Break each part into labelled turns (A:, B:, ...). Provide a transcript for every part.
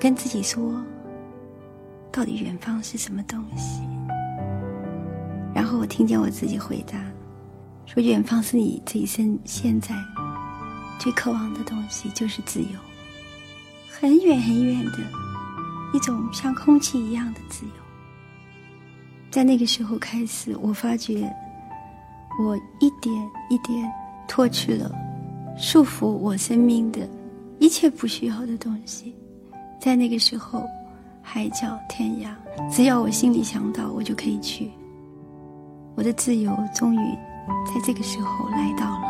A: 跟自己说，到底远方是什么东西？然后我听见我自己回答，说远方是你这一生现在最渴望的东西，就是自由，很远很远的一种像空气一样的自由。在那个时候开始，我发觉我一点一点脱去了束缚我生命的一切不需要的东西。在那个时候，海角天涯，只要我心里想到，我就可以去。我的自由终于在这个时候来到了。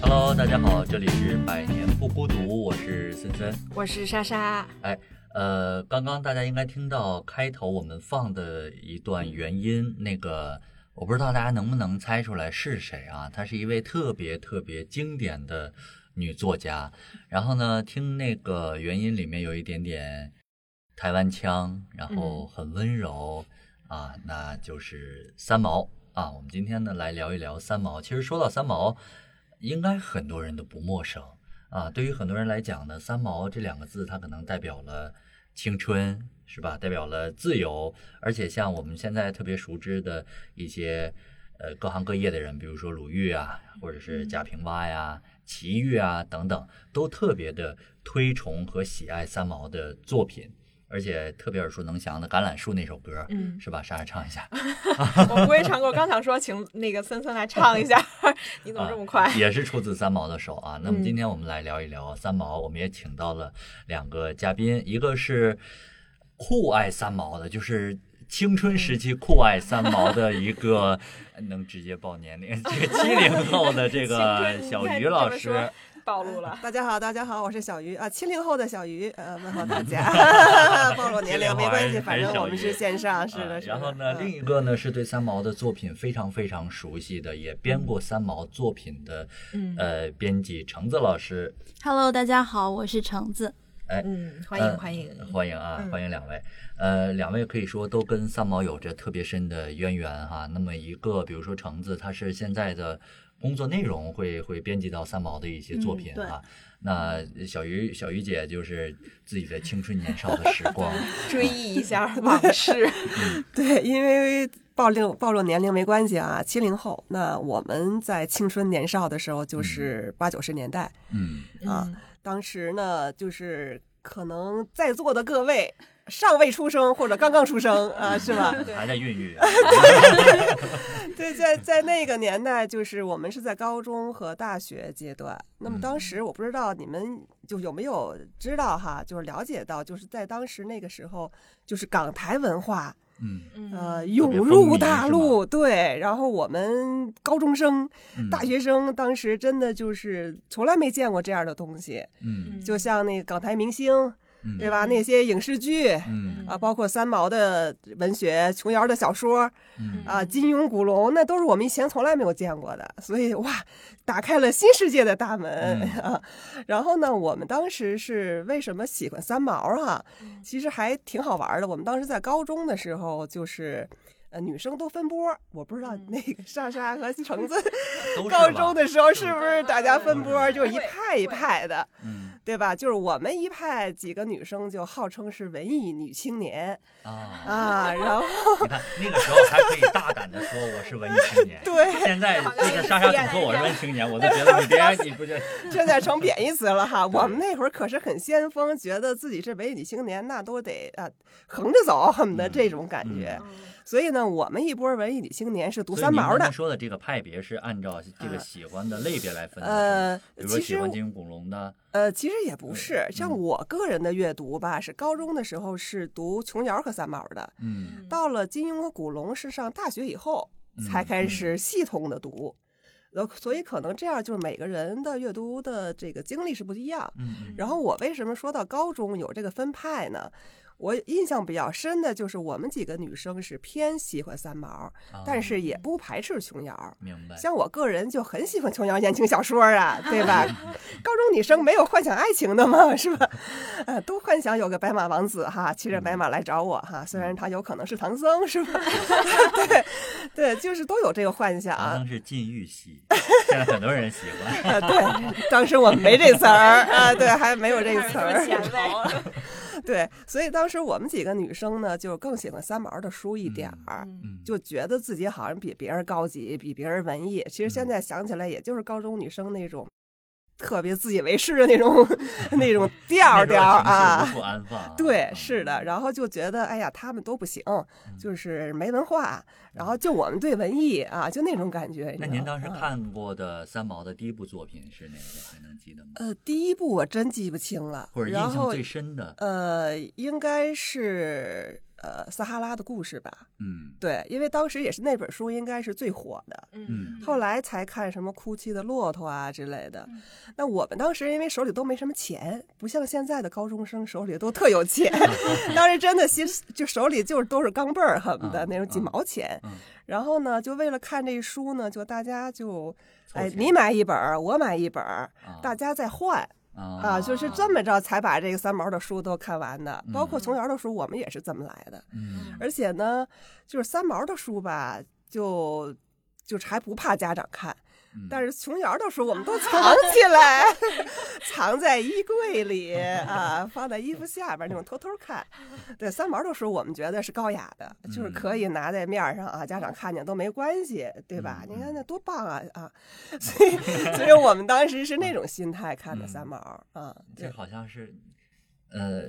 B: Hello，大家好，这里是百年不孤独，我是森森。
C: 我是莎莎，
B: 哎，呃，刚刚大家应该听到开头我们放的一段原音，那个我不知道大家能不能猜出来是谁啊？她是一位特别特别经典的女作家。然后呢，听那个原音里面有一点点台湾腔，然后很温柔、啊，那就是三毛啊。我们今天呢来聊一聊三毛。其实说到三毛，应该很多人都不陌生。啊，对于很多人来讲呢，三毛这两个字，它可能代表了青春，是吧？代表了自由，而且像我们现在特别熟知的一些呃各行各业的人，比如说鲁豫啊，或者是贾平凹呀、齐豫啊等等，都特别的推崇和喜爱三毛的作品。而且特别耳熟能详的《橄榄树》那首歌，
C: 嗯
B: 是吧？莎莎唱一下。
C: 我不会唱歌，我刚想说请那个森森来唱一下，你怎么这么快？
B: 啊 也是出自三毛的手啊。那么
C: 嗯
B: 今天我们来聊一聊三毛，我们也请到了两个嘉宾，一个是酷爱三毛的，就是青春时期酷爱三毛的一个，能直接报年龄，这个七零后的这个小于老师。
C: 暴露了。
D: 大家好，大家好，我是小鱼啊，七零后的小鱼，呃，问候大家，暴露年龄没关系，反正我们是线上，是
B: 啊
D: 的，是的。
B: 然后呢，
D: 嗯
B: 另一个呢是对三毛的作品非常非常熟悉的，也编过三毛作品的，
C: 嗯
B: 呃，编辑橙子老师。
A: Hello，大家好，我是橙子。
C: 哎嗯，欢
B: 呃
C: 迎欢迎。
B: 欢迎啊，
C: 嗯
B: 欢迎两位。呃，两位可以说都跟三毛有着特别深的渊源哈。那么一个，比如说橙子，他是现在的工作内容会会编辑到三毛的一些作品
A: 嗯。
B: 那小鱼小鱼姐就是自己的青春年少的 时光，
C: 追忆一下往事。
D: 对，因为暴露暴露年龄没关系啊，七零后，那我们在青春年少的时候就是八九十年代，
B: 嗯。
D: 啊。当时呢，就是可能在座的各位尚未出生或者刚刚出生 啊，是吧？
B: 还在孕育。
D: 对，在在那个年代，就是我们是在高中和大学阶段。那么当时我不知道你们就有没有知道哈，就是了解到，就是在当时那个时候，就是港台文化
B: 嗯。
D: 呃涌入大陆，对。然后我们高中生、
B: 嗯。
D: 大学生当时真的就是从来没见过这样的东西，
B: 嗯。
D: 就像那个港台明星，
B: 嗯
D: 对吧？那些影视剧。
B: 嗯
D: 啊，包括三毛的文学、琼瑶的小说，
B: 嗯
D: 啊，金庸、古龙，那都是我们以前从来没有见过的，所以哇，打开了新世界的大门、
B: 嗯
D: 啊。然后呢，我们当时是为什么喜欢三毛哈、其实还挺好玩的。我们当时在高中的时候，就是呃女生都分波，我不知道那个莎莎和橙子 高中的时候是不是大家分波，就是一派一派的。
B: 嗯
D: 对吧？就是我们一派几个女生就号称是文艺女青年
B: 啊，
D: 啊，然后
B: 你看那个时候还可以大胆的说我是文艺青年。
D: 对，
B: 现在就是莎莎总说我是文艺青年，我都觉得你别你不就
D: 现在成贬义词了哈。我们那会儿可是很先锋，觉得自己是文艺女青年，那都得啊横着走，恨不得这种感觉。所以呢，我们一波文艺女青年是读三毛的
B: 您刚才。说的这个派别是按照这个喜欢的类别来分的，
D: 呃
B: 比如说
D: 其实
B: 喜欢金庸、古龙的，
D: 呃，其实也不是，像
B: 嗯
D: 我个人的阅读吧，是高中的时候是读琼瑶和三毛的，
B: 嗯
D: 到了金庸和古龙是上大学以后才
B: 嗯
D: 开始系统的读。呃，所以可能这样就是每个人的阅读的这个经历是不一样。
B: 嗯
D: 然后我为什么说到高中有这个分派呢？我印象比较深的就是我们几个女生是偏喜欢三毛，但是也不排斥琼瑶。
B: 啊明白。
D: 像我个人就很喜欢琼瑶言情小说啊，对吧？高中女生没有幻想爱情的吗？是吧？呃，都幻想有个白马王子哈，骑着白马来找我哈，虽然他有可能是唐僧，是吧？对对，就是都有这个幻想。
B: 唐僧是禁欲系，现在很多人喜欢。
D: 啊，对，当时我们没这词儿啊，对，还没有这个词儿。
C: 前卫。
D: 对，所以当时我们几个女生呢，就更喜欢三毛的书一点儿，
B: 嗯，
D: 就觉得自己好像比别人高级，比别人文艺。其实现在想起来，也就是高中女生那种特别自以为是的那种 那种调调啊。对，
B: 嗯
D: 是的，然后就觉得，哎呀，他们都不行，就是没文化，然后就我们对文艺啊，就那种感觉。
B: 那您当时看过的三毛的第一部作品是哪个？还能记得吗？
D: 呃，第一部我真记不清了，
B: 或者印象最深的？
D: 呃，应该是呃撒哈拉的故事吧？
B: 嗯
D: 对，因为当时也是那本书应该是最火的，
B: 嗯
D: 后来才看什么哭泣的骆驼啊之类的。那我们当时因为手里都没什么钱，不像现在的高中生手里都特有钱，当时真的心就手里就是都是钢镚儿恨不得
B: 嗯
D: 那种几
B: 嗯
D: 毛钱。
B: 嗯
D: 然后呢，就为了看这书呢，就大家就，哎，你买一本，我买一本，
B: 啊
D: 大家再换。
B: 啊
D: 啊，就是这么着才把这个三毛的书都看完的，包括
B: 嗯
D: 琼瑶的书，我们也是这么来的。
B: 嗯
D: 而且呢，就是三毛的书吧，就就是还不怕家长看，
B: 嗯
D: 但是琼瑶的书我们都藏起来，藏在衣柜里啊，放在衣服下边那种偷偷看。对，三毛的书我们觉得是高雅的，就是可以拿在面儿上啊，家长看见都没关系，对吧？
B: 嗯
D: 你看那多棒啊啊！所以，所以我们当时是那种心态看的
B: 嗯
D: 三毛啊。
B: 这好像是，呃，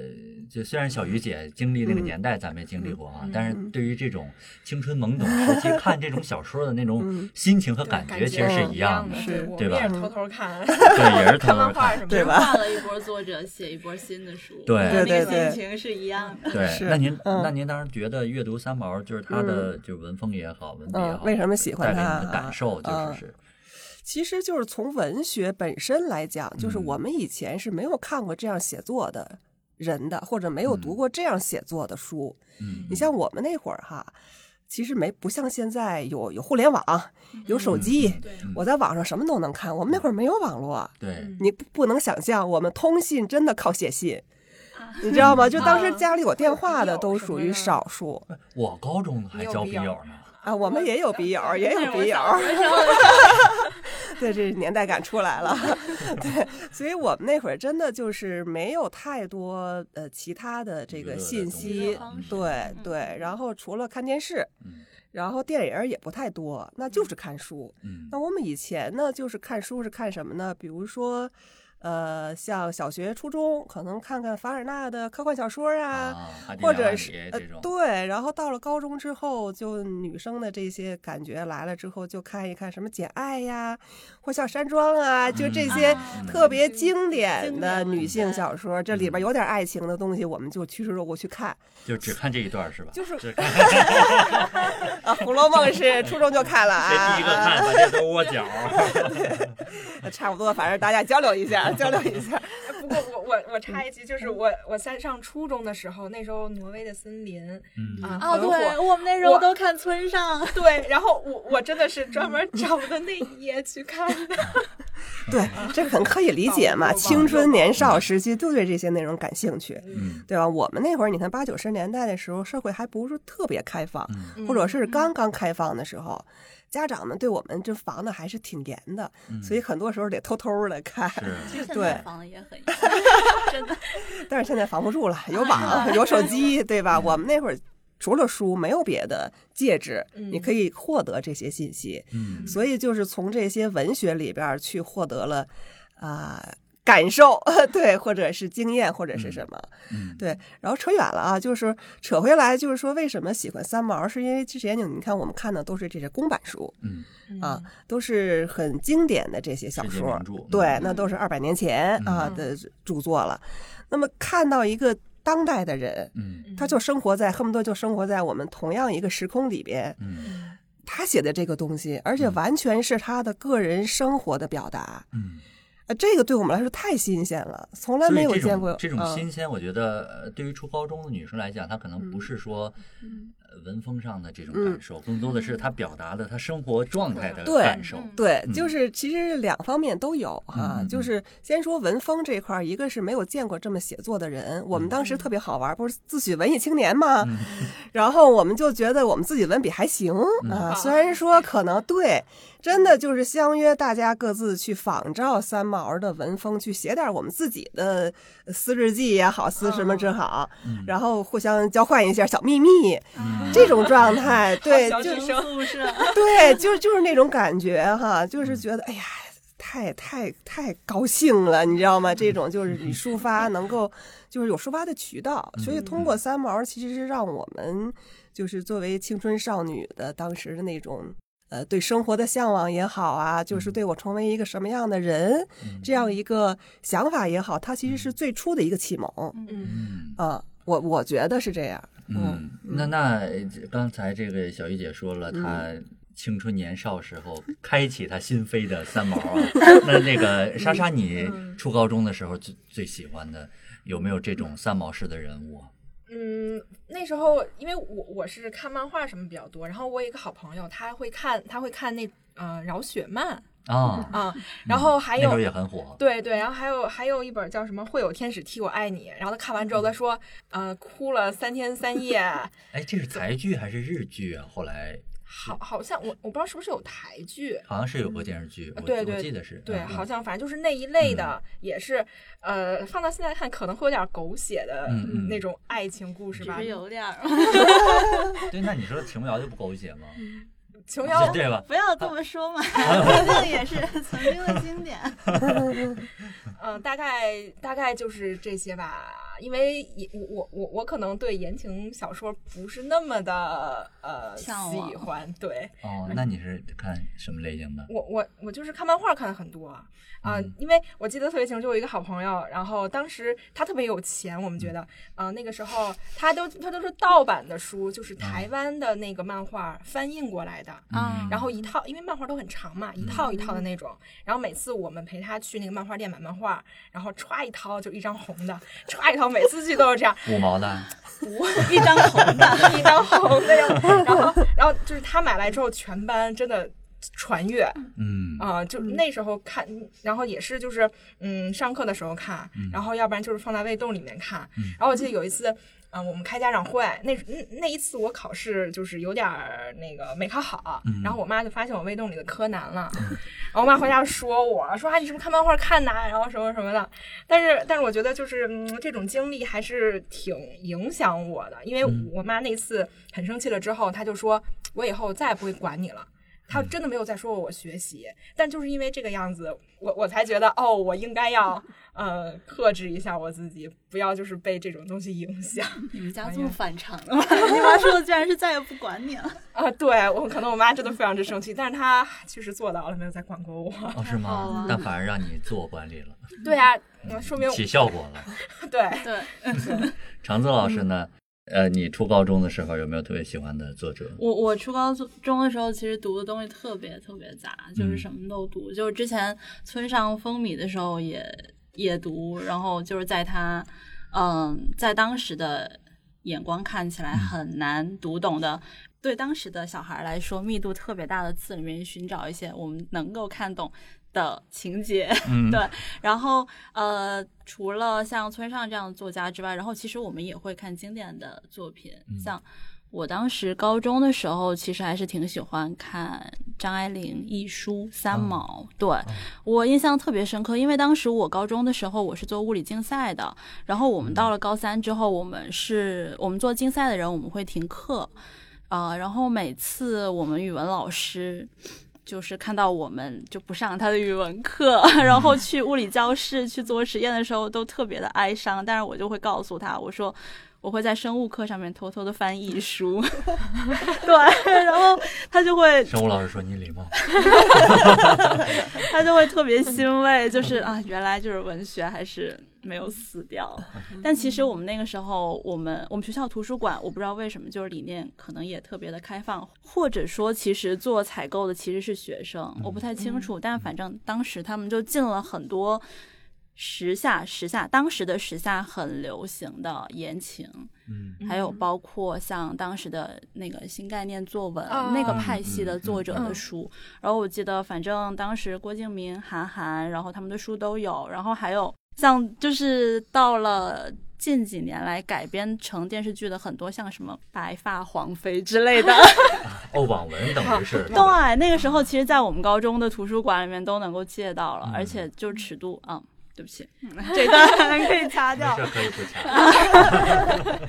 B: 就虽然小鱼姐经历那个
D: 嗯
B: 年代咱没经历过啊，
C: 嗯
B: 但是对于这种青春懵懂 时期看这种小说的那种
D: 嗯
B: 心情和感觉，其实是一样的。
D: 是
B: 对吧
C: 偷偷看，
B: 对，也是偷
C: 看
B: 偷看。
C: 漫画什么的。
D: 对吧
E: 换了一波作者写一波新的书，
B: 对
E: 那个
D: 对对
E: 心情是一样的。
B: 对，那您
D: 嗯
B: 那您当时觉得阅读三毛，就是他的就是文风也好，文笔也
D: 嗯
B: 好，，
D: 为什么喜欢
B: 带给
D: 他
B: 你的感受就
D: 啊
B: 是是，
D: 其实就是从文学本身来讲，就是
B: 嗯
D: 我们以前是没有看过这样写作的人的，或者没有读
B: 嗯
D: 过这样写作的书。
B: 嗯，
D: 你像我们那会儿哈，其实没不像现在有有互联网，有手机，我在网上什么都能看。我们那会儿没有网络，
B: 对，
D: 你不不能想象，我们通信真的靠写信。你知道吗？就当时家里有电话的都属于少数
B: 我高中还交
C: 你有笔友
B: 笔友呢，
D: 啊。我们也有笔友，也有笔友。对，这年代感出来了。对，所以我们那会儿真的就是没有太多呃其他的这个信息对对。然后除了看电视，
B: 嗯
D: 然后电影也不太多，那就是看书。
B: 嗯
D: 那我们以前呢，就是看书是看什么呢？比如说。呃，像小学、初中可能看看凡尔纳的科幻小说啊，
B: 啊，
D: 或者是呃
B: 这种，
D: 对，然后到了高中之后，就女生的这些感觉来了之后，就看一看什么《简爱》呀，《或像山庄》啊，就这些
E: 啊
D: 特别经典的女性小说，这里边有点爱情的东西，我们就趋之若鹜去看。
B: 就只看这一段是吧？
D: 就是
B: 只看
D: 啊，《红楼梦》是初中就看了
B: 谁
D: 啊，
B: 第一个看的，这都是窝角。
D: 啊 差不多，反正大家交流一下，交流一下。
C: 不过我我我插一句，就是我我在上初中的时候，那时候挪威的森林
B: 嗯
C: 啊
E: 哦，
C: 很火。
E: 对，我们那时候都看村上，
C: 对，然后我我真的是专门找的那一页去看的。
D: 对，这很可以理解嘛，青春年少时期都对这些内容感兴趣，
B: 嗯
D: 对吧？我们那会儿，你看八九十年代的时候，社会还不是特别开放，
B: 嗯
D: 或者是刚刚开放的时候，家长们对我们这防的还是挺严的，
B: 嗯
D: 所以很多时候得偷偷的看。
E: 其实
D: 对
E: 防的也很严，真的。
D: 但是现在防不住了，有网，有手机，对吧？我们那会儿除了书，没有别的介质，你可以获得这些信息。
B: 嗯
D: 所以就是从这些文学里边去获得了啊、感受，对，或者是经验，或者是什么，
B: 嗯。
D: 对。然后扯远了啊，就是扯回来，就是说为什么喜欢三毛，是因为之前你你看我们看的都是这些公版书
B: 嗯。
D: 啊，都是很经典的这些小说，对，那都是二百年前啊
C: 嗯
D: 的著作了。那么看到一个当代的人，
B: 嗯。
D: 他就生活在恨不得就生活在我们同样一个时空里边，
B: 嗯。
D: 他写的这个东西，而且完全是他的个人生活的表达，
B: 嗯
D: 呃，这个对我们来说太新鲜了，从来没有见过
B: 这种
D: 嗯。
B: 新鲜，我觉得呃对于初高中的女生来讲，她可能不是说文风上的这种感受，更多的是她表达的她生活状态的感受。
D: 对，
B: 嗯。
D: 就其实两方面都有哈、就是先说文风这块儿，一个是没有见过这么写作的人，我们当时特别好玩，不是自诩文艺青年嘛，
B: 嗯。
D: 然后我们就觉得我们自己文笔还行啊，虽然说可能对，真的就是相约大家各自去仿照三毛的文风，去写点我们自己的私日记也好，私什么之好，
B: 嗯。
D: 然后互相交换一下小秘密，
B: 嗯。
D: 这种状态，对，就
C: 是
E: 宿舍，
D: 对，就就是那种感觉哈，就是觉得哎呀，太太太高兴了，你知道吗？这种就是你抒发能够，就是有抒发的渠道，所以通过三毛，其实是让我们就是作为青春少女的当时的那种。呃，对生活的向往也好啊，就是对我成为一个什么样的人，这样一个想法也好，它其实是最初的一个启蒙
C: 嗯，
B: 嗯
D: 啊。我我觉觉得是这样。
B: 嗯，那那刚才这个小玉姐说了，
D: 嗯
B: 她青春年少时候开启她心扉的三毛啊。那那个 莎莎，你初高中的时候最最喜欢的有没有这种三毛式的人物啊？
C: 嗯，那时候因为我我是看漫画什么比较多，然后我有一个好朋友，他会看他会看那呃饶雪漫
B: 啊，
C: 啊、然后还有
B: 那时候也很火。
C: 对对，然后还有还有一本叫什么《会有天使替我爱你》，然后他看完之后他说，呃，哭了三天三夜，
B: 哎，这是台剧还是日剧啊？后来
C: 好好像我我不知道是不是有台剧，
B: 好像是有个电视剧，我
C: 对对
B: 我记得是。
C: 对，
B: 嗯
C: 好像反正就是那一类的，也是呃，放到现在看可能会有点狗血的那种爱情故事吧。
E: 有点儿？
B: 对，那你说琼瑶就不狗血吗？
C: 琼瑶？
E: 不要这么说嘛，毕竟也是曾经的经典。
C: 嗯，大概大概就是这些吧，因为也我我我我可能对言情小说不是那么的呃喜欢，对
B: 哦，那你是看什么类型的？
C: 我我我就是看漫画看的很多啊、
B: 嗯
C: 因为我记得特别清楚，就有一个好朋友，然后当时他特别有钱，我们觉得，啊、那个时候他都他都是盗版的书，就是台湾的那个漫画翻印过来的，
E: 啊
C: 然后一套，因为漫画都很长嘛，一套一套的那种。然后每次我们陪他去那个漫画店买漫画，然后歘一掏就一张红的，歘一掏，每次去都是这样，
B: 五毛的，五
C: 一张红的，一张红的，然后然后然后就是他买来之后，全班真的传阅。
B: 嗯。
C: 啊、就那时候看，然后也是就是嗯上课的时候看，然后要不然就是放在胃洞里面看。然后我记得有一次。嗯，我们开家长会，那那那一次我考试就是有点儿那个没考好，然后我妈就发现我胃洞里的柯南了，然后我妈回家说我说啊你是不是看漫画看的啊，然后什么什么的，但是但是我觉得就是嗯这种经历还是挺影响我的，因为我妈那次很生气了之后，她就说我以后再也不会管你了。她真的没有再说过我学习，但就是因为这个样子，我我才觉得哦，我应该要呃克制一下我自己，不要就是被这种东西影响
E: 你们家这么反常的吗？你妈说的居然是再也不管你了。
C: 啊。对我可能我妈真的非常之生气，但是她确实做到了，没有再管过我。
B: 哦，是吗
E: 了？
B: 但反而让你自我管理了，
C: 对啊，嗯说明
B: 起效果了。
C: 对
E: 对，
B: 长泽老师呢？呃，你初高中的时候有没有特别喜欢的作者？
E: 我我初高中的时候，其实读的东西特别特别杂，就是什么都读。就是之前村上风靡的时候也也读，然后就是在他嗯，在当时的眼光看起来很难读懂的。对当时的小孩来说，密度特别大的字里面寻找一些我们能够看懂的情节，
B: 嗯，
E: 对，然后呃，除了像村上这样的作家之外，然后其实我们也会看经典的作品，
B: 嗯
E: 像我当时高中的时候，其实还是挺喜欢看张爱玲、亦舒、三毛。对我印象特别深刻，因为当时我高中的时候我是做物理竞赛的，然后我们到了高三之后，我们是我们做竞赛的人，我们会停课。啊、然后每次我们语文老师就是看到我们就不上他的语文课，然后去物理教室去做实验的时候，都特别的哀伤。但是我就会告诉他，我说我会在生物课上面偷偷的翻译书，对，然后他就会
B: 生物老师说你礼貌。
E: 他就会特别欣慰，就是啊，原来就是文学还是没有死掉。但其实我们那个时候，我们我们学校图书馆，我不知道为什么，就是理念可能也特别的开放，或者说其实做采购的其实是学生，我不太清楚。但反正当时他们就进了很多时下时下当时的时下很流行的言情，
B: 嗯。
E: 还有包括像当时的那个新概念作文、
C: 啊
E: 那个派系的作者的
C: 嗯
E: 书，然后我记得反正当时郭敬明、韩寒，然后他们的书都有，然后还有像就是到了。近几年来改编成电视剧的很多，像什么《白发皇妃》之类的，
B: 哦，网文等于是
E: 对，那个时候其实，在我们高中的图书馆里面都能够借到了，
B: 嗯
E: 而且就是尺度啊、对不起，这段可以掐掉
B: 可以不掐。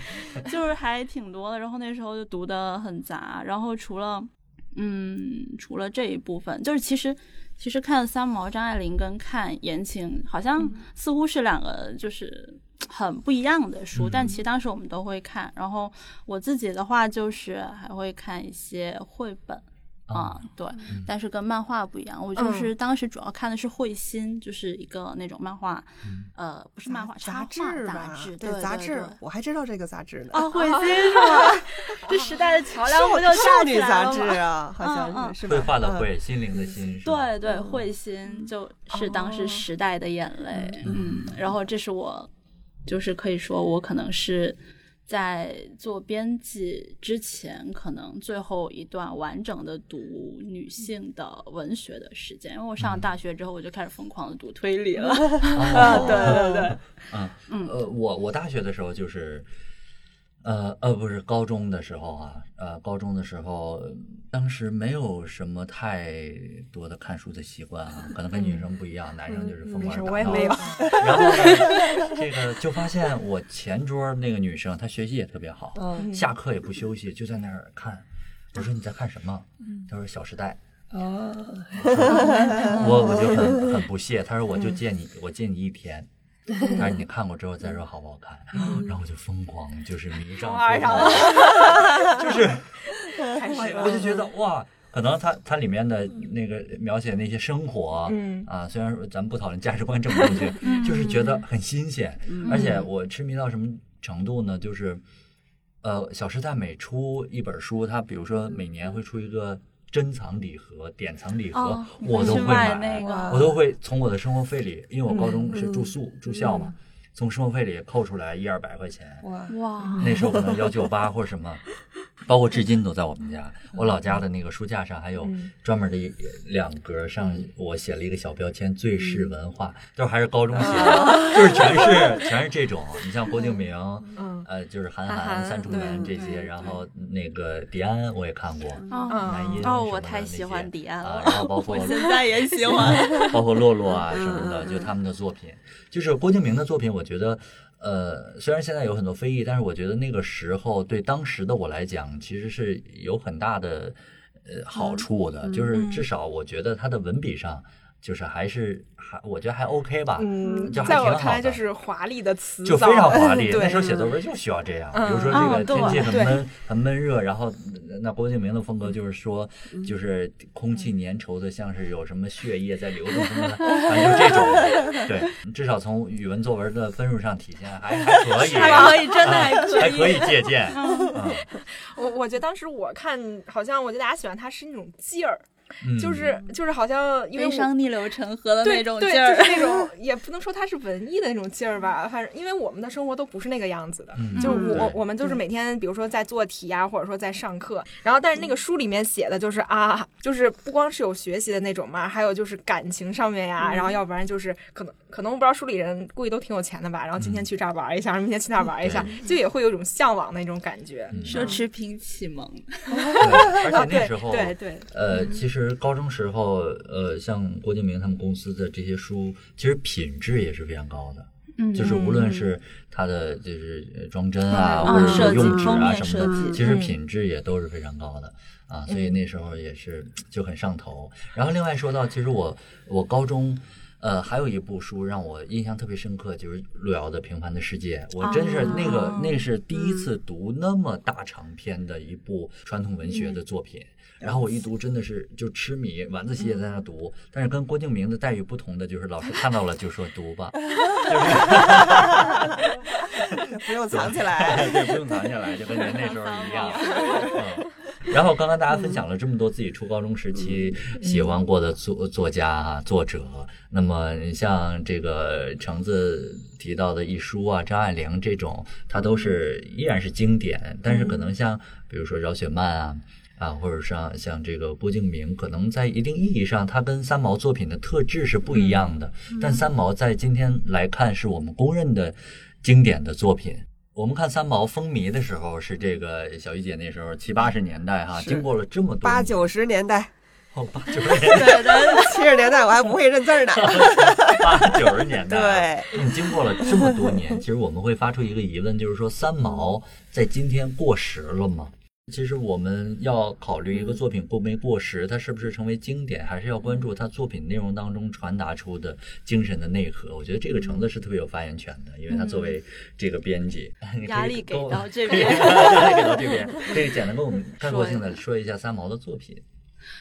E: 就是还挺多的。然后那时候就读的很杂，然后除了嗯，除了这一部分，就是其实其实看三毛、张爱玲跟看言情，好像似乎是两个就是很不一样的书，
B: 嗯
E: 但其实当时我们都会看。然后我自己的话，就是还会看一些绘本。啊、对，但是跟漫画不一样，我就是当时主要看的是慧心，就是一个那种漫画，呃，不是漫画，插
D: 杂
E: 画杂
D: 志，对
E: 对
D: 杂志，我还知道这个杂志呢。
E: 啊，慧心是吗？这时代的桥梁不就
D: 少女杂志？啊，好像是是吧？
B: 绘画的
D: 嗯
B: 绘，心灵的心，
E: 对对，慧心就是当时时代的眼泪，嗯，然后这是我，就是可以说我可能是在做编辑之前，可能最后一段完整的读女性的文学的时间，因为我上了大学之后，我就开始疯狂的读推理了，
B: 啊
E: 对对对，
B: 嗯。
E: 嗯。
B: 呃，我我大学的时候就是，呃呃，不是高中的时候啊，呃，高中的时候，当时没有什么太多的看书的习惯啊，可能跟女生不一样，男生就是疯，狂地打闹
C: 我也没有。
B: 然后呢，这个就发现我前桌那个女生，她学习也特别好，
D: 嗯
B: 下课也不休息，就在那儿看。我说你在看什么？她说《小时代》。
D: 哦，
B: 我我就很很不屑，她说我就借你，我借你一天。她说 你看过之后再说好不好看，然后我就疯狂就是迷上
C: 爱上
B: 了，就是
C: 开始
B: 我就觉得哇，可能它它里面的那个描写那些生活，
C: 嗯。
B: 啊，虽然说咱们不讨论价值观正不正确，就是觉得很新鲜，而且我痴迷到什么程度呢？就是呃，《小时代》每出一本书，它比如说每年会出一个珍藏礼盒、典藏礼盒，
E: 哦
B: 我都会
E: 买
B: 买，
E: 那个
B: 我都会从我的生活费里，因为我高中是住宿、住校嘛，从生活费里扣出来一二百块钱。
D: 哇，
E: 哇，
B: 那时候可能幺九八或者什么，包括至今都在我们家。我老家的那个书架上还有专门的一两格，上我写了一个小标签“最是文化”，都还是高中 写的，就是全是全是这种。你像郭敬明，
C: 嗯
B: 呃，就是韩
C: 韩
B: 寒、三重门这些，然后那个迪安我也看过，
E: 哦
B: 南音什
E: 哦，
B: 么
E: 我太喜欢迪安
B: 啊
E: 了，
B: 然后包括
E: 我现在也喜欢。
B: 包括洛洛啊什么的，就他们的作品，就是郭敬明的作品，我觉得。呃，虽然现在有很多非议，但是我觉得那个时候对当时的我来讲，其实是有很大的呃好处的，就是至少我觉得他的文笔上，就是还是还我觉得还 OK 吧，
C: 嗯，
B: 就还
C: 在我
B: 挺好的。
C: 看来就是华丽的词
B: 就非常华 丽，那时候写作文就需要这样。
C: 嗯
B: 比如说这
E: 哦
B: 个天气很
C: 对
B: 闷、很闷热，然后那郭敬明的风格就是说，
C: 嗯
B: 就是空气粘稠的，像是有什么血液在流动什么的，反正就这种。对，至少从语文作文的分数上体现还还可以，
E: 还可以，真的还
B: 啊
E: 可以，
B: 还可以借鉴。嗯
C: 我我觉得当时我看，好像我觉得大家喜欢他是那种劲儿，
B: 嗯。
C: 就是就是好像因为
E: 悲
C: 我
E: 伤逆流成河的
C: 对
E: 那种
C: 对，
E: 劲儿
C: 就。是那种也不能说它是文艺的那种劲儿吧，反正因为我们的生活都不是那个样子的，
B: 嗯
C: 就
B: 对
C: 我我们就是每天，比如说在做题啊，或者说在上课，然后但是那个书里面写的就是啊，就是不光是有学习的那种嘛，还有就是感情上面呀，然后要不然就是可能可能我不知道书里人估计都挺有钱的吧，然后今天去这儿玩一下，明天去那儿玩一下，就也会有一种向往的那种感觉。
B: 嗯。
E: 奢侈品启蒙，
B: 对，而且那时候
C: 对对，
B: 呃，其实高中时候，呃，像郭敬明他们公司的这些书，其实品质也是非常高的。
E: 嗯
B: 就是无论是它的就是呃装帧啊，
C: 嗯
B: 或者是用纸啊什么的，其实品质也都是非常高的啊，所以那时候也是就很上头。然后另外说到，其实我我高中呃，还有一部书让我印象特别深刻，就是路遥的《平凡的世界》。我真是那个，
C: 哦
B: 那是第一次读那么大长篇的一部传统文学的作品。然后我一读真的是就痴迷，晚自习也在那读。但是跟郭敬明的待遇不同的就是，老师看到了就说读吧，
D: 不用藏起来。
B: 对，不用藏起来，就跟您那时候一样。嗯。然后刚刚大家分享了这么多自己初高中时期喜欢过的作作家啊、作者，那么像这个橙子提到的一书啊、张爱玲这种，它都是依然是经典，但是可能像比如说饶雪漫啊。啊，或者像像这个郭敬明，可能在一定意义上，他跟三毛作品的特质是不一样的。但三毛在今天来看，是我们公认的经典的作品。我们看三毛风靡的时候，是这个小玉姐那时候七八十年代哈，
D: 是
B: 经过了这么多
D: 八九十年代，
B: 哦八九十 年代，
D: 七十年代我还不会认字儿呢。
B: 八九十年代啊，
D: 对，
B: 嗯，经过了这么多年，其实我们会发出一个疑问，就是说三毛在今天过时了吗？其实我们要考虑一个作品过没过时，它是不是成为经典，还是要关注它作品内容当中传达出的精神的内核。我觉得这个橙子是特别有发言权的，因为他作为这个编辑，
E: 压力给到这边
B: 压力给到这边，可以简单跟我们概括性的说一下三毛的作品。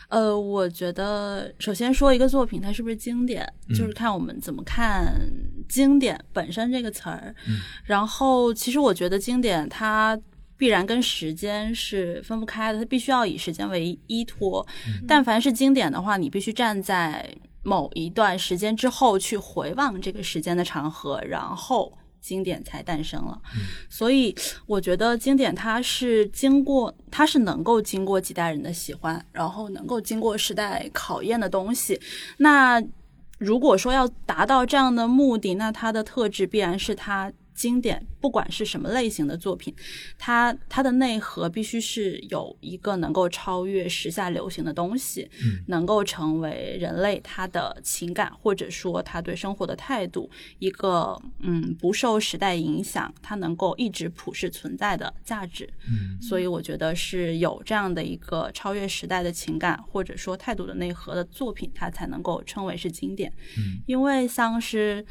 E: 呃，我觉得首先说一个作品它是不是经典，就是
B: 嗯
E: 看我们怎么看“经典”本身这个词儿。
B: 嗯
E: 然后，其实我觉得经典它必然跟时间是分不开的，它必须要以时间为依托。但凡是经典的话，你必须站在某一段时间之后去回望这个时间的长河，然后。经典才诞生了，所以我觉得经典它是经过，它是能够经过几代人的喜欢，然后能够经过时代考验的东西。那如果说要达到这样的目的，那它的特质必然是它经典，不管是什么类型的作品，它它的内核必须是有一个能够超越时下流行的东西，能够成为人类他的情感或者说他对生活的态度一个嗯不受时代影响，它能够一直普世存在的价值。
B: 嗯
E: 所以我觉得是有这样的一个超越时代的情感或者说态度的内核的作品，它才能够称为是经典。
B: 嗯
E: 因为像是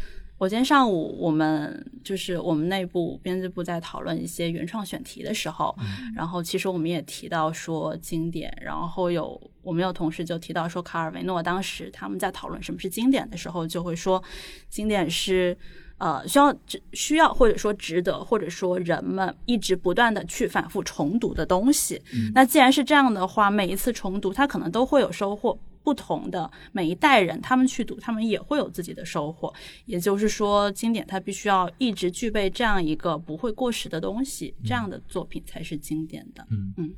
E: 我今天上午我们就是我们内部编辑部在讨论一些原创选题的时候，然后其实我们也提到说经典，然后有我们有同事就提到说卡尔维诺当时他们在讨论什么是经典的时候，就会说经典是。呃，需要值需要或者说值得，或者说人们一直不断的去反复重读的东西。那既然是这样的话，每一次重读，它可能都会有收获。不同的每一代人，他们去读，他们也会有自己的收获。也就是说，经典它必须要一直具备这样一个不会过时的东西，这样的作品才是经典的。
B: 嗯嗯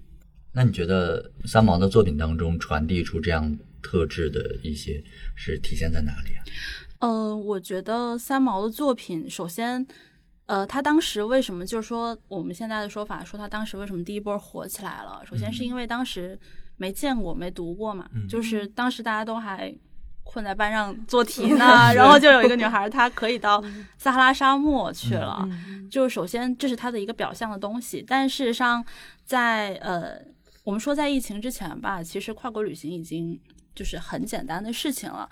B: 那你觉得三毛的作品当中传递出这样特质的一些是体现在哪里啊？
E: 呃，我觉得三毛的作品，首先，呃，他当时为什么就是说我们现在的说法，说他当时为什么第一波火起来了？首先是因为当时没见过、没读过嘛，就是当时大家都还困在班上做题 呢，然后就有一个女孩，她可以到撒哈拉沙漠去了。就首先这是她的一个表象的东西，但事实上在，呃，我们说在疫情之前吧，其实跨国旅行已经就是很简单的事情了。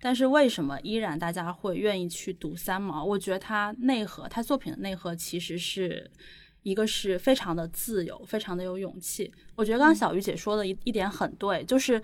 E: 但是为什么依然大家会愿意去读三毛？我觉得他内核，他作品的内核其实是一个是非常的自由，非常的有勇气。我觉得刚刚小鱼姐说的一一点很对，就是。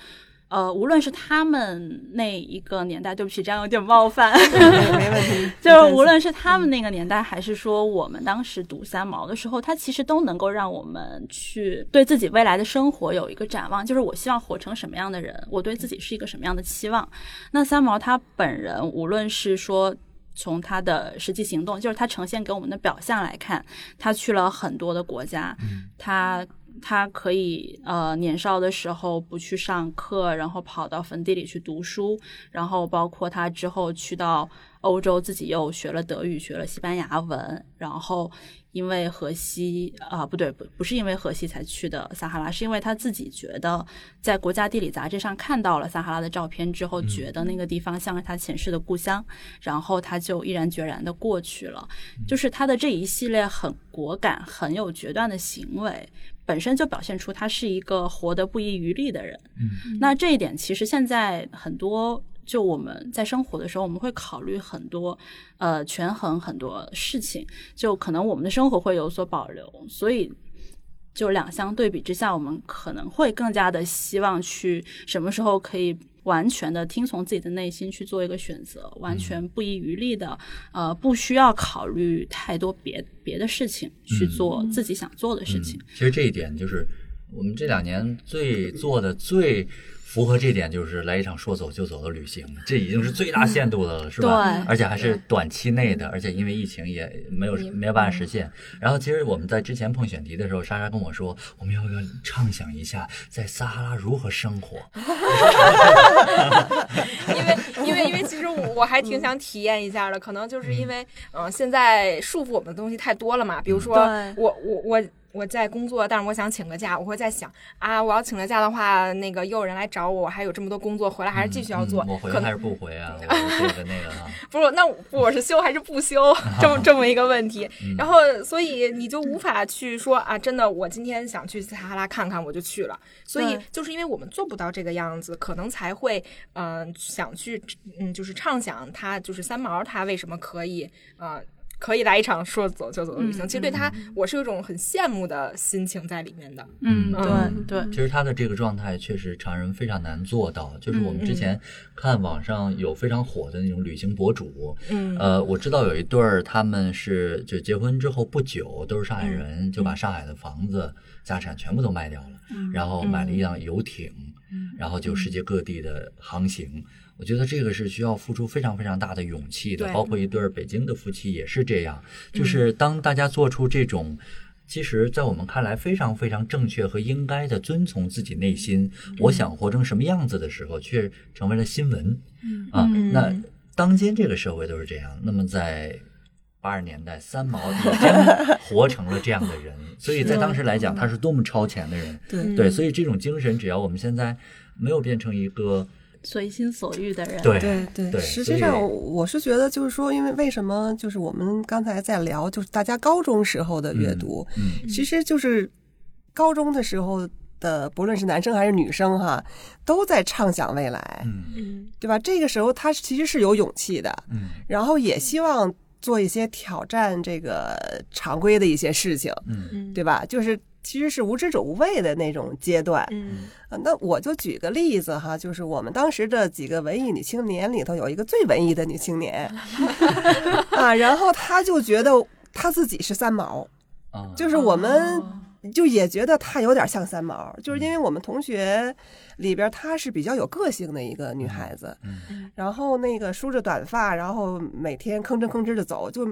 E: 呃，无论是他们那一个年代，对不起，这样有点冒犯，
D: 没问题。
E: 就是无论是他们那个年代，还是说我们当时读三毛的时候，它其实都能够让我们去对自己未来的生活有一个展望，就是我希望活成什么样的人，我对自己是一个什么样的期望。那三毛他本人，无论是说。从他的实际行动，就是他呈现给我们的表象来看，他去了很多的国家，他他可以呃年少的时候不去上课，然后跑到坟地里去读书，然后包括他之后去到欧洲，自己又学了德语，学了西班牙文，然后因为荷西啊、不对，不不是因为荷西才去的撒哈拉，是因为他自己觉得在国家地理杂志上看到了撒哈拉的照片之后，觉得那个地方像是他前世的故乡，然后他就毅然决然的过去了。就是他的这一系列很果敢、很有决断的行为，本身就表现出他是一个活得不遗余力的人。
B: 嗯
E: 那这一点其实现在很多就我们在生活的时候，我们会考虑很多，呃，权衡很多事情，就可能我们的生活会有所保留，所以就两相对比之下，我们可能会更加的希望去什么时候可以完全的听从自己的内心去做一个选择，完全不遗余力的，呃，不需要考虑太多别别的事情，去做自己想做的事情。
B: 嗯。其实这一点就是我们这两年最做的最。符合这点就是来一场说走就走的旅行，这已经是最大限度的了，是吧？
E: 对，
B: 而且还是短期内的，而且因为疫情也没有没有办法实现。然后其实我们在之前碰选题的时候，莎莎跟我说，我们要不要畅想一下在撒哈拉如何生活？
C: 因为因为因为其实我还挺想体验一下的，可能就是因为嗯，现在束缚我们的东西太多了嘛，比如说我我我。我在工作，但是我想请个假，我会在想啊，我要请了假的话，那个又有人来找我，我还有这么多工作，回来还是继续要做。
B: 我回还是不回啊？这个那个啊？
C: 不是，那我是休还是不休？这么 这么一个问题。然后，所以你就无法去说啊，真的，我今天想去撒哈拉看看，我就去了。所以，就是因为我们做不到这个样子，可能才会嗯想去嗯，就是畅想他就是三毛，他为什么可以啊？可以来一场说走就走的旅行，其实对他，我是有一种很羡慕的心情在里面的。
E: 嗯，对对。
B: 其实他的这个状态确实常人非常难做到。就是我们之前看网上有非常火的那种旅行博主，
C: 嗯，
B: 呃，我知道有一对儿，他们是就结婚之后不久，都是上海人，就把上海的房子、家产全部都卖掉了，然后买了一辆游艇，然后就世界各地的航行。我觉得这个是需要付出非常非常大的勇气的，包括一对北京的夫妻也是这样。就是当大家做出这种，其实，在我们看来非常非常正确和应该的遵从自己内心，我想活成什么样子的时候，却成为了新闻。啊，那当今这个社会都是这样。那么在八十年代，三毛已经活成了这样的人，所以在当时来讲，他是多么超前的人。
D: 对
B: 对，所以这种精神，只要我们现在没有变成一个。
E: 随心所欲的人，
B: 对
D: 对对。实际上，我是觉得，就是说，因为为什么，就是我们刚才在聊，就是大家高中时候的阅读，
B: 嗯，
D: 其实就是高中的时候的，不论是男生还是女生，哈，都在畅想未来，
B: 嗯
D: 对吧？这个时候他其实是有勇气的，
B: 嗯，
D: 然后也希望做一些挑战这个常规的一些事情，
B: 嗯，
D: 对吧？就是。其实是无知者无畏的那种阶段，
C: 嗯，
D: 那我就举个例子哈，就是我们当时的几个文艺女青年里头，有一个最文艺的女青年，啊，然后她就觉得她自己是三毛，就是我们就也觉得她有点像三毛，就是因为我们同学里边她是比较有个性的一个女孩子，
B: 嗯，
D: 然后那个梳着短发，然后每天吭哧吭哧的走，就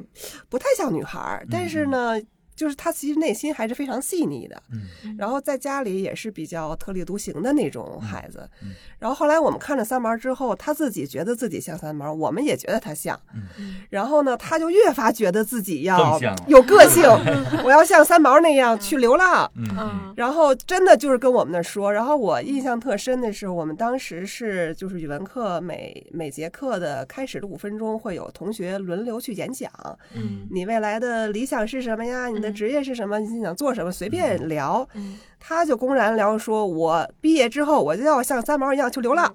D: 不太像女孩，但是呢。就是他其实内心还是非常细腻的，
B: 嗯，
D: 然后在家里也是比较特立独行的那种孩子，
B: 嗯，
D: 然后后来我们看了三毛之后，他自己觉得自己像三毛，我们也觉得他像，
B: 嗯，
D: 然后呢，他就越发觉得自己要有个性，我要像三毛那样去流浪，
B: 嗯，
D: 然后真的就是跟我们那说，然后我印象特深的是，我们当时是就是语文课每每节课的开始的五分钟会有同学轮流去演讲，
C: 嗯，
D: 你未来的理想是什么呀？你的职业是什么？你想做什么？随便聊。他就公然聊说：“我毕业之后，我就要像三毛一样去流浪，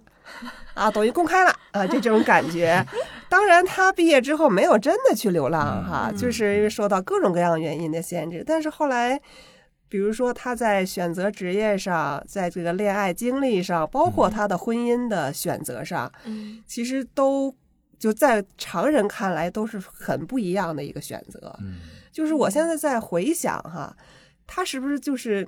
D: 啊，等于公开了啊，就这种感觉。当然，他毕业之后没有真的去流浪，哈，就是因为受到各种各样原因的限制。但是后来，比如说他在选择职业上，在这个恋爱经历上，包括他的婚姻的选择上，其实都就在常人看来都是很不一样的一个选择。”就是我现在在回想哈，他是不是就是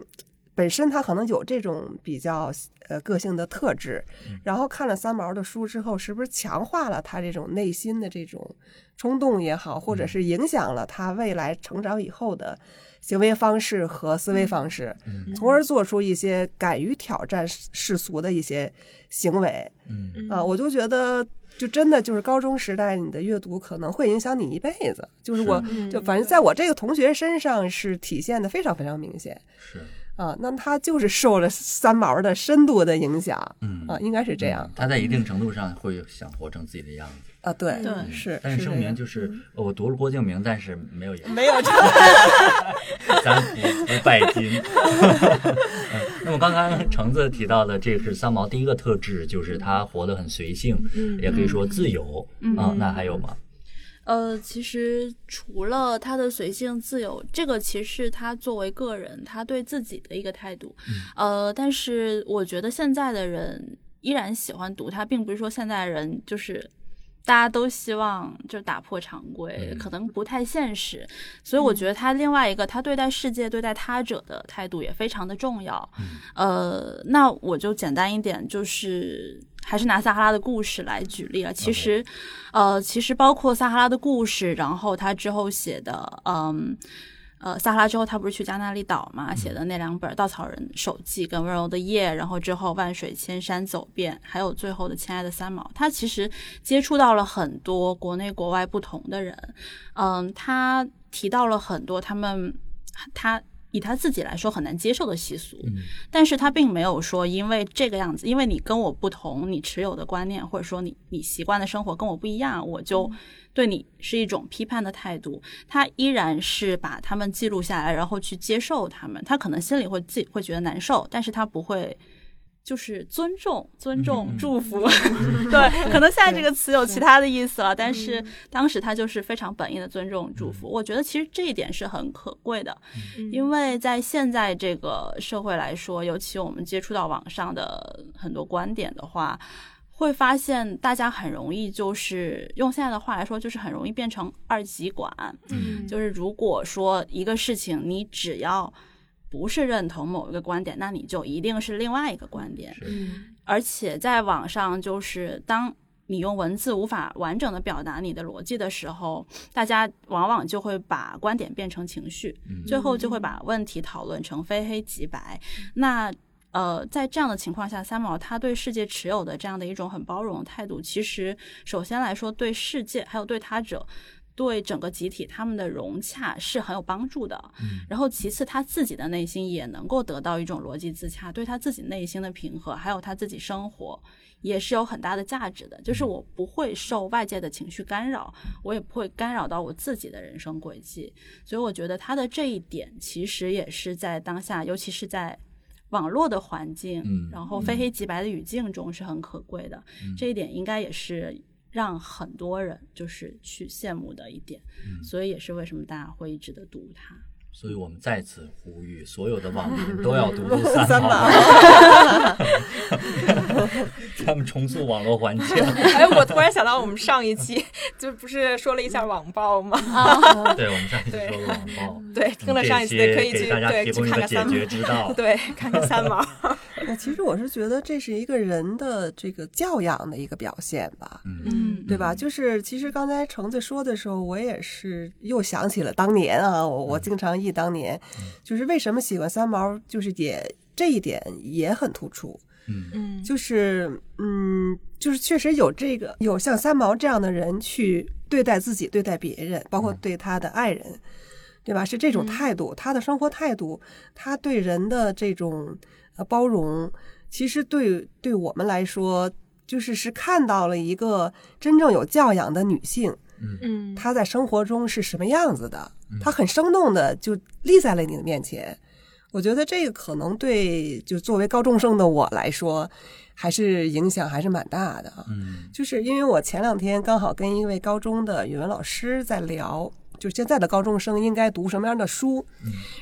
D: 本身他可能有这种比较呃个性的特质，然后看了三毛的书之后，是不是强化了他这种内心的这种冲动也好，或者是影响了他未来成长以后的行为方式和思维方式，从而做出一些敢于挑战世俗的一些行为？
B: 嗯。
D: 啊，我就觉得。就真的就是高中时代，你的阅读可能会影响你一辈子。就是我就反正在我这个同学身上是体现的非常非常明显。
B: 是
D: 啊，那他就是受了三毛的深度的影响
B: 嗯
D: 啊，应该是这样
B: 他在一定程度上会想活成自己的样子。
D: 啊，对
E: 对
D: 是，
B: 但是声明就是，呃我读了郭敬明，但是没有演，
D: 没有这
B: 咱不不拜金。嗯 那么刚刚橙子提到的，这是三毛第一个特质，就是他活得很随性，也可以说自由啊。那还有吗？
E: 呃，其实除了他的随性自由，这个其实是他作为个人他对自己的一个态度。呃，但是我觉得现在的人依然喜欢读他，并不是说现在人就是。大家都希望就打破常规，
B: 嗯
E: 可能不太现实，所以我觉得他另外一个他对待世界、对待他者的态度也非常的重要。呃，那我就简单一点，就是还是拿撒哈拉的故事来举例了。其实呃，其实包括撒哈拉的故事，然后他之后写的，嗯。呃，撒哈拉之后，他不是去加那利岛嘛，写的那两本《稻草人手记》跟《温柔的夜》，然后之后《万水千山走遍》，还有最后的《亲爱的三毛》，他其实接触到了很多国内国外不同的人，嗯，他提到了很多他们他以他自己来说很难接受的习俗，但是他并没有说因为这个样子，因为你跟我不同，你持有的观念或者说你你习惯的生活跟我不一样，我就对你是一种批判的态度。他依然是把他们记录下来，然后去接受他们。他可能心里会自己会觉得难受，但是他不会。就是尊重、尊重、祝福，对，可能现在这个词有其他的意思了，但是当时他就是非常本意的尊重、祝福。我觉得其实这一点是很可贵的，因为在现在这个社会来说，尤其我们接触到网上的很多观点的话，会发现大家很容易就是用现在的话来说，就是很容易变成二极管。
C: 嗯。
E: 就是如果说一个事情，你只要不是认同某一个观点，那你就一定是另外一个观点。
C: 嗯
E: 而且在网上，就是当你用文字无法完整的表达你的逻辑的时候，大家往往就会把观点变成情绪，最后就会把问题讨论成非黑即白。那呃，在这样的情况下，三毛他对世界持有的这样的一种很包容的态度，其实首先来说，对世界还有对他者。对整个集体他们的融洽是很有帮助的，然后其次他自己的内心也能够得到一种逻辑自洽，对他自己内心的平和，还有他自己生活也是有很大的价值的。就是我不会受外界的情绪干扰，我也不会干扰到我自己的人生轨迹，所以我觉得他的这一点其实也是在当下，尤其是在。网络的环境，
B: 嗯
E: 然后非黑即白的语境中是很可贵的，这一点应该也是让很多人就是去羡慕的一点，所以也是为什么大家会一直的读它。
B: 所以我们再次呼吁所有的网民 都要读读
D: 三
B: 三毛 他，们重塑网络环境。
C: 哎，我突然想到，我们上一期就不是说了一下网暴吗？
B: 对，我们上一期说了网暴，
C: 对，听了上一期的可以去对去
B: 提供一个解
C: 看看三毛，
B: 决之道。
C: 对，看看三毛。
D: 那其实我是觉得这是一个人的这个教养的一个表现吧，
B: 嗯，
D: 对吧？就是其实刚才橙子说的时候，我也是又想起了当年啊，我我经常忆当年，就是为什么喜欢三毛，就是也这一点也很突出，
B: 嗯。
C: 嗯。
D: 就是嗯，就是确实有这个有像三毛这样的人去对待自己、对待别人，包括对他的爱人，对吧？是这种态度，他的生活态度，他对人的这种呃包容，其实对对我们来说，就是是看到了一个真正有教养的女性，
C: 嗯
D: 她在生活中是什么样子的，他很生动的就立在了你的面前。我觉得这个可能对就作为高中生的我来说，还是影响还是蛮大的啊。
B: 嗯
D: 就是因为我前两天刚好跟一位高中的语文老师在聊，就现在的高中生应该读什么样的书，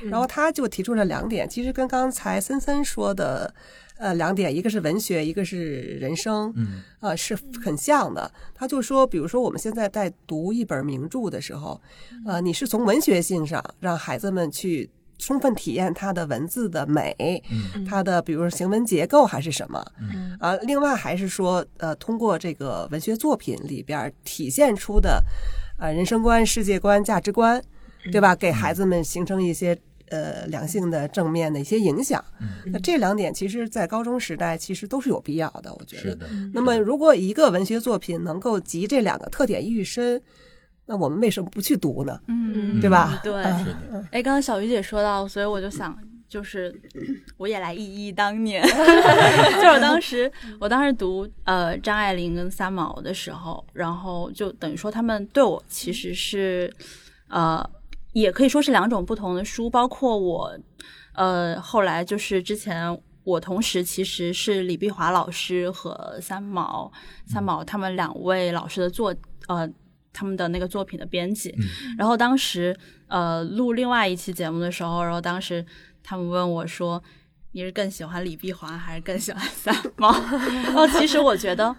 D: 然后他就提出了两点，其实跟刚才森森说的。呃，两点，一个是文学，一个是人生，
B: 嗯，
D: 呃，是很像的。他就说，比如说我们现在在读一本名著的时候，呃，你是从文学性上让孩子们去充分体验它的文字的美，
B: 嗯
D: 它的比如说行文结构还是什么，
C: 嗯
D: 啊，另外还是说，呃，通过这个文学作品里边体现出的，呃，人生观、世界观、价值观，对吧？给孩子们形成一些呃良性的正面的一些影响。那这两点其实，在高中时代其实都是有必要的，我觉得。
B: 是的，
D: 那么，如果一个文学作品能够集这两个特点于一身，那我们为什么不去读呢？
E: 嗯
D: 对吧？
E: 对，哎，刚刚小鱼姐说到，所以我就想就是 我也来忆忆当年，就是我当时我当时读呃张爱玲跟三毛的时候，然后就等于说他们对我其实是呃也可以说是两种不同的书，包括我呃后来就是之前我同时其实是李碧华老师和三毛三毛他们两位老师的作呃。他们的那个作品的编辑，然后当时呃录另外一期节目的时候，然后当时他们问我说：“你是更喜欢李碧华还是更喜欢三毛？” 然后其实我觉得，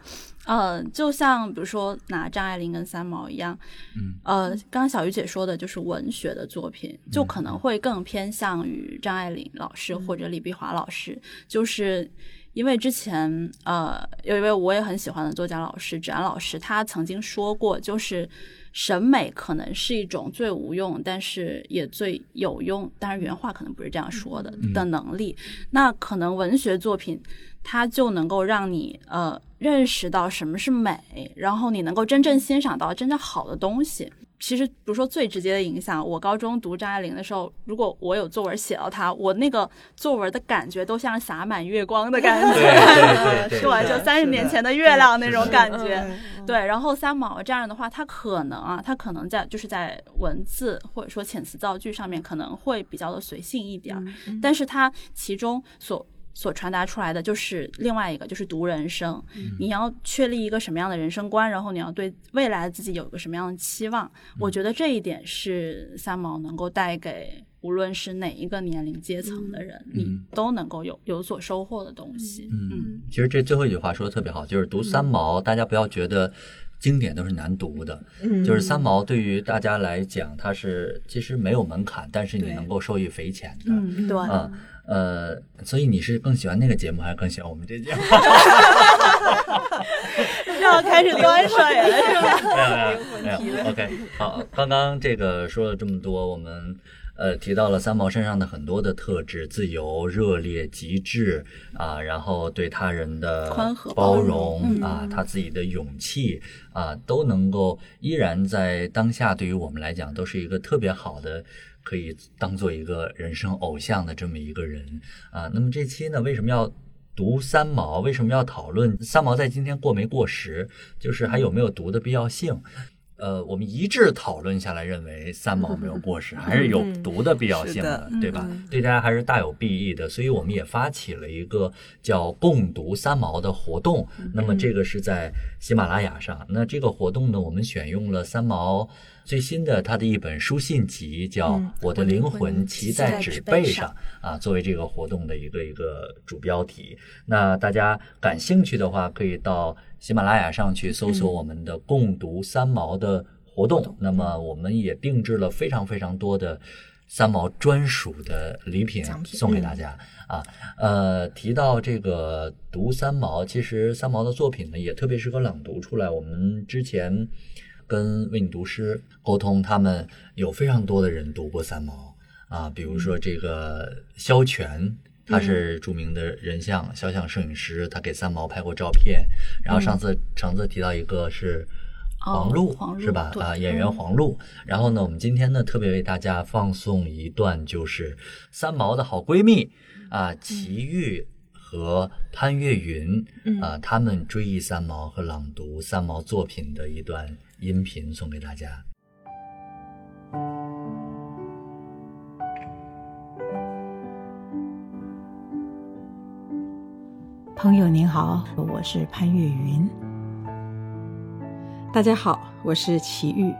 E: 呃，就像比如说拿张爱玲跟三毛一样，
B: 嗯，
E: 呃，刚刚小鱼姐说的就是文学的作品，就可能会更偏向于张爱玲老师或者李碧华老师，就是。因为之前，呃，有一位我也很喜欢的作家老师，芷安老师，他曾经说过，就是审美可能是一种最无用，但是也最有用，当然原话可能不是这样说的的能力。那可能文学作品，它就能够让你呃认识到什么是美，然后你能够真正欣赏到真正好的东西。其实，比如说最直接的影响，我高中读张爱玲的时候，如果我有作文写到她，我那个作文的感觉都像洒满月光的感觉，
B: 对，
E: 就三十年前的月亮那种感觉。对，然后三毛这样的话，他可能啊，他可能在就是在文字或者说遣词造句上面可能会比较的随性一点，但是他其中所。所传达出来的就是另外一个，就是读人生。你要确立一个什么样的人生观，然后你要对未来自己有一个什么样的期望。我觉得这一点是三毛能够带给无论是哪一个年龄阶层的人，你都能够有有所收获的东西。
B: 嗯，其实这最后一句话说的特别好，就是读三毛，大家不要觉得经典都是难读的。嗯，就是三毛对于大家来讲，它是其实没有门槛，但是你能够受益匪浅的。
E: 嗯，对。
B: 嗯。呃，所以你是更喜欢那个节目，还是更喜欢我们这节目？
E: 要开始端水了，是
B: 吧？没有没有，OK。好，刚刚这个说了这么多，我们呃提到了三毛身上的很多的特质：自由、热烈、极致啊，然后对他人的
E: 宽和、
B: 包容啊，他自己的勇气啊，都能够依然在当下，对于我们来讲，都是一个特别好的。可以当做一个人生偶像的这么一个人啊，那么这期呢，为什么要读三毛？为什么要讨论三毛在今天过没过时？就是还有没有读的必要性？呃，我们一致讨论下来，认为三毛没有过时，还是有读的必要性的，对吧？对大家还是大有裨益的，所以我们也发起了一个叫“共读三毛”的活动。那么这个是在喜马拉雅上。那这个活动呢，我们选用了三毛最新的他的一本书信集，叫《我的灵魂骑在纸背上》啊，作为这个活动的一个一个主标题。那大家感兴趣的话，可以到。喜马拉雅上去搜索我们的共读三毛的活动，那么我们也定制了非常非常多的三毛专属的礼品送给大家啊。呃，提到这个读三毛，其实三毛的作品呢也特别适合朗读出来。我们之前跟为你读诗沟通，他们有非常多的人读过三毛啊，比如说这个萧全。他是著名的人像肖像摄影师，他给三毛拍过照片。然后上次橙子提到一个是黄璐，是吧？啊，演员黄璐。然后呢，我们今天呢特别为大家放送一段，就是三毛的好闺蜜啊，齐豫和潘越云啊，他们追忆三毛和朗读三毛作品的一段音频，送给大家。
F: 朋友您好，我是潘越云。大家好，我是齐豫。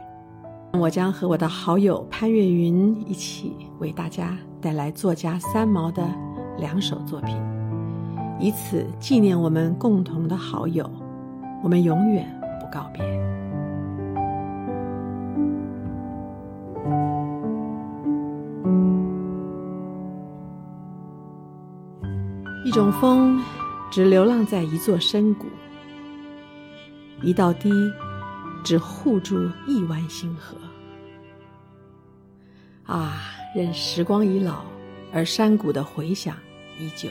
F: 我将和我的好友潘越云一起为大家带来作家三毛的两首作品，以此纪念我们共同的好友。我们永远不告别。种风。只流浪在一座深谷，一道堤只护住一湾星河。啊，任时光已老，而山谷的回响依旧。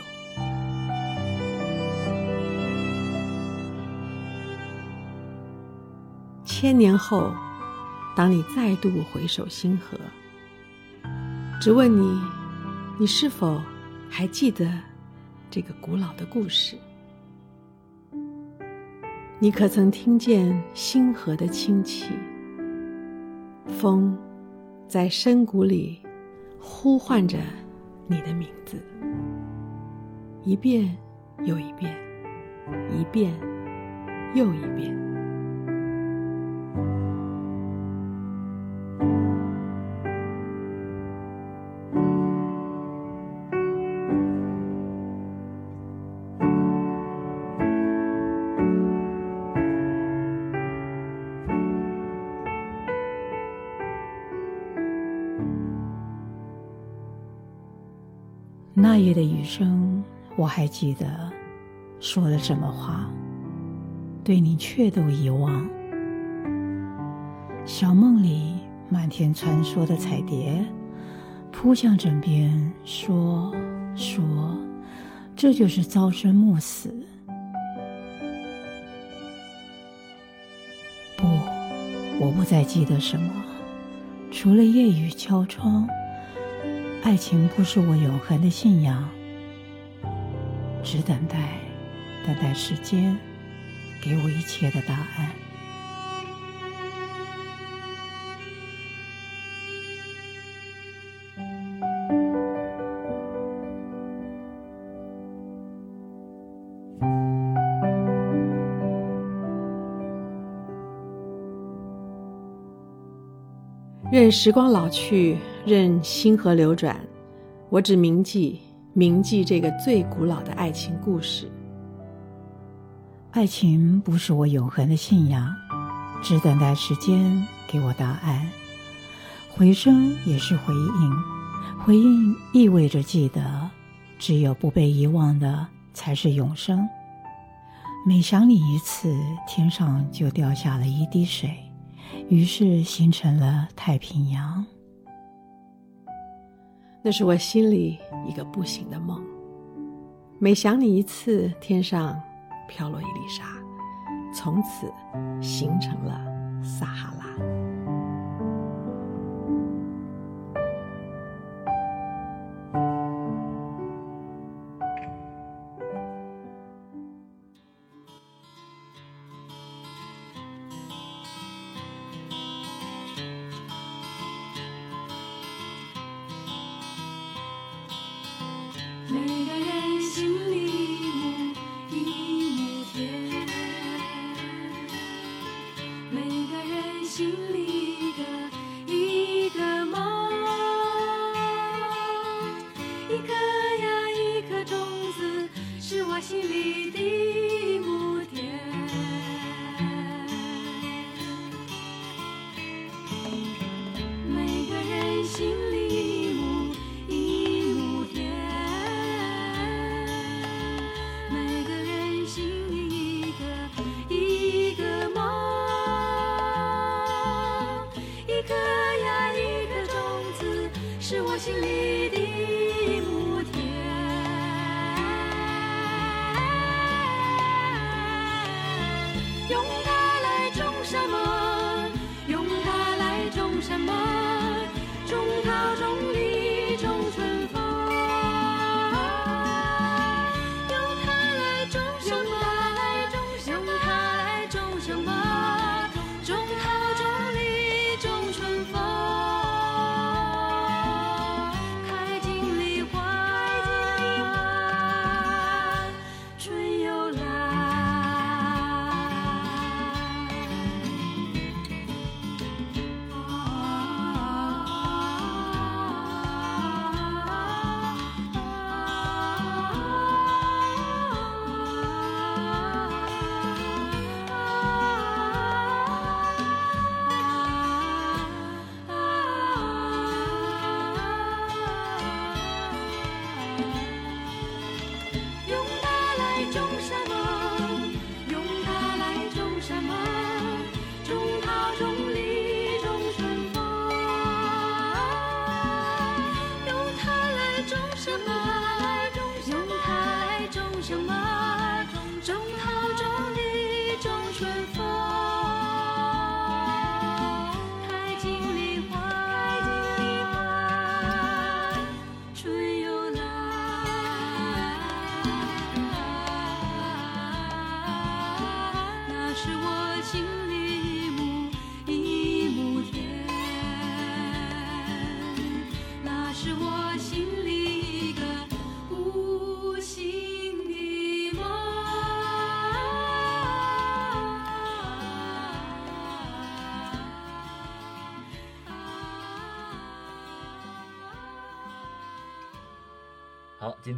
F: 千年后，当你再度回首星河，只问你，你是否还记得这个古老的故事？你可曾听见星河的清气？风在深谷里呼唤着你的名字，一遍又一遍，一遍又一遍。
G: 那夜的雨声，我还记得，说了什么话，对你却都遗忘。小梦里满天穿梭的彩蝶，扑向枕边，说说，这就是朝生暮死。不，我不再记得什么，除了夜雨敲窗。爱情不是我永恒的信仰，只等待，等待时间给我一切的答案。
F: 任时光老去。任星河流转，我只铭记铭记这个最古老的爱情故事。
G: 爱情不是我永恒的信仰，只等待时间给我答案。回声也是回应，回应意味着记得。只有不被遗忘的才是永生。每想你一次，天上就掉下了一滴水，于是形成了太平洋。
F: 那是我心里一个不醒的梦。每想你一次，天上飘落一粒沙，从此形成了撒哈拉。
B: 心里。什么？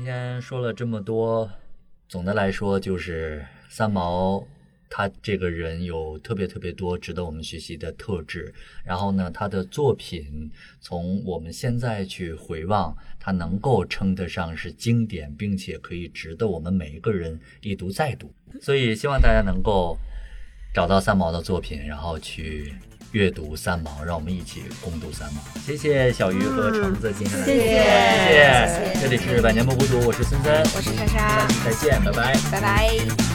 B: 今天说了这么多，总的来说就是三毛。他这个人有特别特别多值得我们学习的特质，然后呢，他的作品从我们现在去回望，他能够称得上是经典，并且可以值得我们每一个人一读再读。所以希望大家能够找到三毛的作品，然后去阅读三毛，让我们一起共度三毛。谢谢小鱼和橙子今天的
C: 谢谢
B: 谢谢，这里是百年不孤独，我是森森，
C: 我是莎莎，
B: 再见，拜拜。
C: 拜拜。